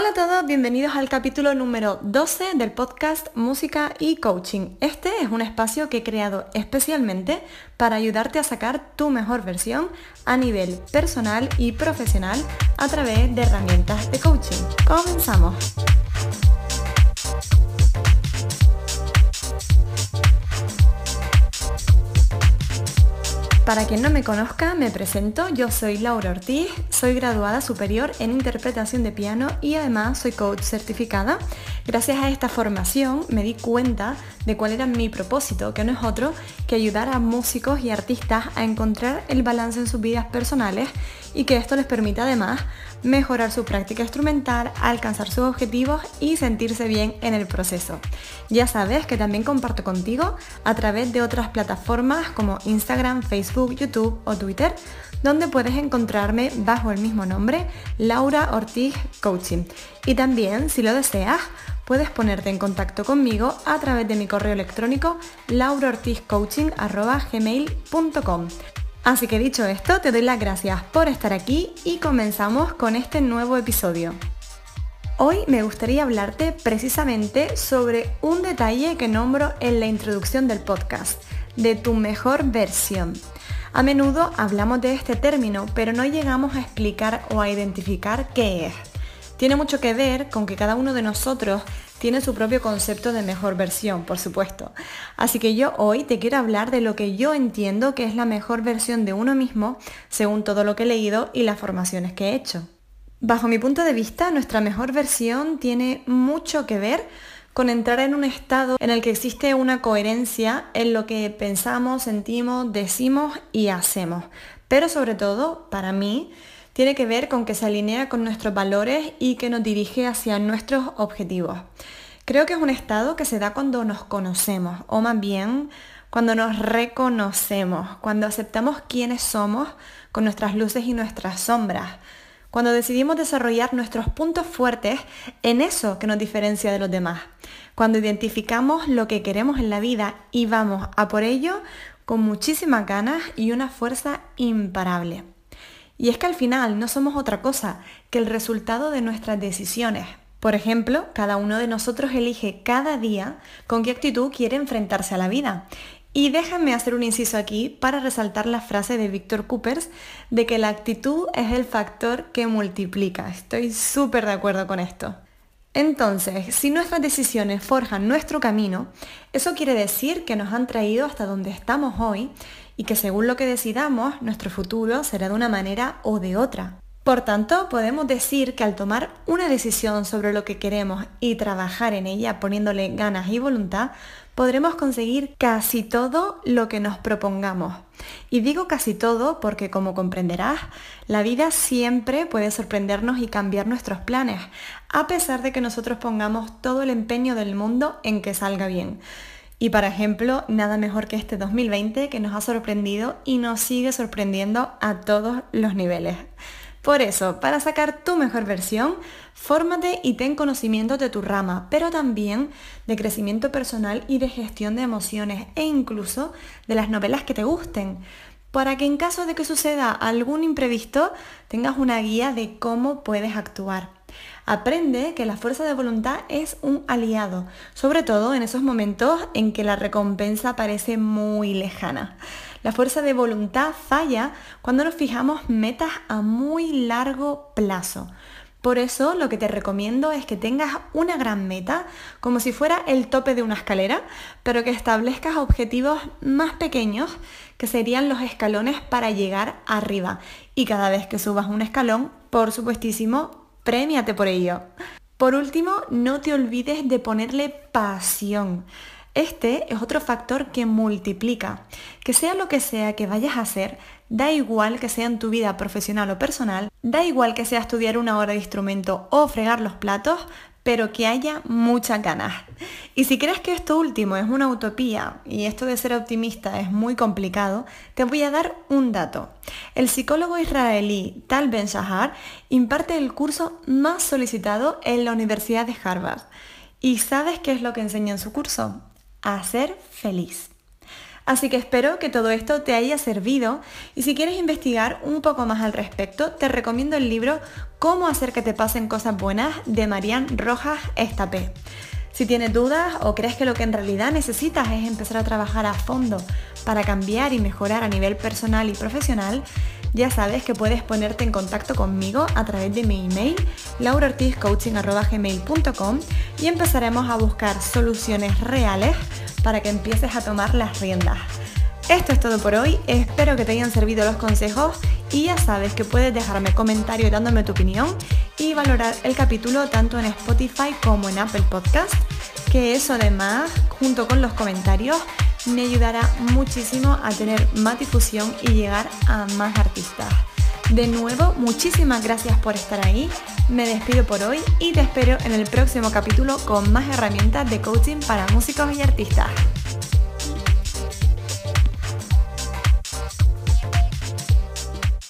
Hola a todos, bienvenidos al capítulo número 12 del podcast Música y Coaching. Este es un espacio que he creado especialmente para ayudarte a sacar tu mejor versión a nivel personal y profesional a través de herramientas de coaching. Comenzamos. Para quien no me conozca, me presento. Yo soy Laura Ortiz, soy graduada superior en interpretación de piano y además soy coach certificada. Gracias a esta formación me di cuenta de cuál era mi propósito, que no es otro que ayudar a músicos y artistas a encontrar el balance en sus vidas personales y que esto les permita además mejorar su práctica instrumental, alcanzar sus objetivos y sentirse bien en el proceso. Ya sabes que también comparto contigo a través de otras plataformas como Instagram, Facebook, YouTube o Twitter, donde puedes encontrarme bajo el mismo nombre, Laura Ortiz Coaching. Y también, si lo deseas, puedes ponerte en contacto conmigo a través de mi correo electrónico lauraortizcoaching.gmail.com. Así que dicho esto, te doy las gracias por estar aquí y comenzamos con este nuevo episodio. Hoy me gustaría hablarte precisamente sobre un detalle que nombro en la introducción del podcast, de tu mejor versión. A menudo hablamos de este término, pero no llegamos a explicar o a identificar qué es. Tiene mucho que ver con que cada uno de nosotros tiene su propio concepto de mejor versión, por supuesto. Así que yo hoy te quiero hablar de lo que yo entiendo que es la mejor versión de uno mismo, según todo lo que he leído y las formaciones que he hecho. Bajo mi punto de vista, nuestra mejor versión tiene mucho que ver con entrar en un estado en el que existe una coherencia en lo que pensamos, sentimos, decimos y hacemos. Pero sobre todo, para mí, tiene que ver con que se alinea con nuestros valores y que nos dirige hacia nuestros objetivos. Creo que es un estado que se da cuando nos conocemos, o más bien cuando nos reconocemos, cuando aceptamos quiénes somos con nuestras luces y nuestras sombras, cuando decidimos desarrollar nuestros puntos fuertes en eso que nos diferencia de los demás, cuando identificamos lo que queremos en la vida y vamos a por ello con muchísimas ganas y una fuerza imparable. Y es que al final no somos otra cosa que el resultado de nuestras decisiones. Por ejemplo, cada uno de nosotros elige cada día con qué actitud quiere enfrentarse a la vida. Y déjenme hacer un inciso aquí para resaltar la frase de Víctor Coopers de que la actitud es el factor que multiplica. Estoy súper de acuerdo con esto. Entonces, si nuestras decisiones forjan nuestro camino, eso quiere decir que nos han traído hasta donde estamos hoy y que según lo que decidamos, nuestro futuro será de una manera o de otra. Por tanto, podemos decir que al tomar una decisión sobre lo que queremos y trabajar en ella poniéndole ganas y voluntad, podremos conseguir casi todo lo que nos propongamos. Y digo casi todo porque, como comprenderás, la vida siempre puede sorprendernos y cambiar nuestros planes, a pesar de que nosotros pongamos todo el empeño del mundo en que salga bien. Y para ejemplo, nada mejor que este 2020 que nos ha sorprendido y nos sigue sorprendiendo a todos los niveles. Por eso, para sacar tu mejor versión, fórmate y ten conocimiento de tu rama, pero también de crecimiento personal y de gestión de emociones e incluso de las novelas que te gusten, para que en caso de que suceda algún imprevisto tengas una guía de cómo puedes actuar. Aprende que la fuerza de voluntad es un aliado, sobre todo en esos momentos en que la recompensa parece muy lejana. La fuerza de voluntad falla cuando nos fijamos metas a muy largo plazo. Por eso lo que te recomiendo es que tengas una gran meta, como si fuera el tope de una escalera, pero que establezcas objetivos más pequeños, que serían los escalones para llegar arriba. Y cada vez que subas un escalón, por supuestísimo, Premiate por ello. Por último, no te olvides de ponerle pasión. Este es otro factor que multiplica. Que sea lo que sea que vayas a hacer, da igual que sea en tu vida profesional o personal, da igual que sea estudiar una hora de instrumento o fregar los platos, pero que haya muchas ganas. Y si crees que esto último es una utopía y esto de ser optimista es muy complicado, te voy a dar un dato. El psicólogo israelí Tal Ben Shahar imparte el curso más solicitado en la Universidad de Harvard. ¿Y sabes qué es lo que enseña en su curso? A ser feliz. Así que espero que todo esto te haya servido y si quieres investigar un poco más al respecto, te recomiendo el libro Cómo hacer que te pasen cosas buenas de Marian Rojas Estapé. Si tienes dudas o crees que lo que en realidad necesitas es empezar a trabajar a fondo para cambiar y mejorar a nivel personal y profesional, ya sabes que puedes ponerte en contacto conmigo a través de mi email lauraortizcoaching.com y empezaremos a buscar soluciones reales para que empieces a tomar las riendas. Esto es todo por hoy, espero que te hayan servido los consejos y ya sabes que puedes dejarme comentarios dándome tu opinión y valorar el capítulo tanto en Spotify como en Apple Podcast, que eso además, junto con los comentarios, me ayudará muchísimo a tener más difusión y llegar a más artistas. De nuevo, muchísimas gracias por estar ahí. Me despido por hoy y te espero en el próximo capítulo con más herramientas de coaching para músicos y artistas.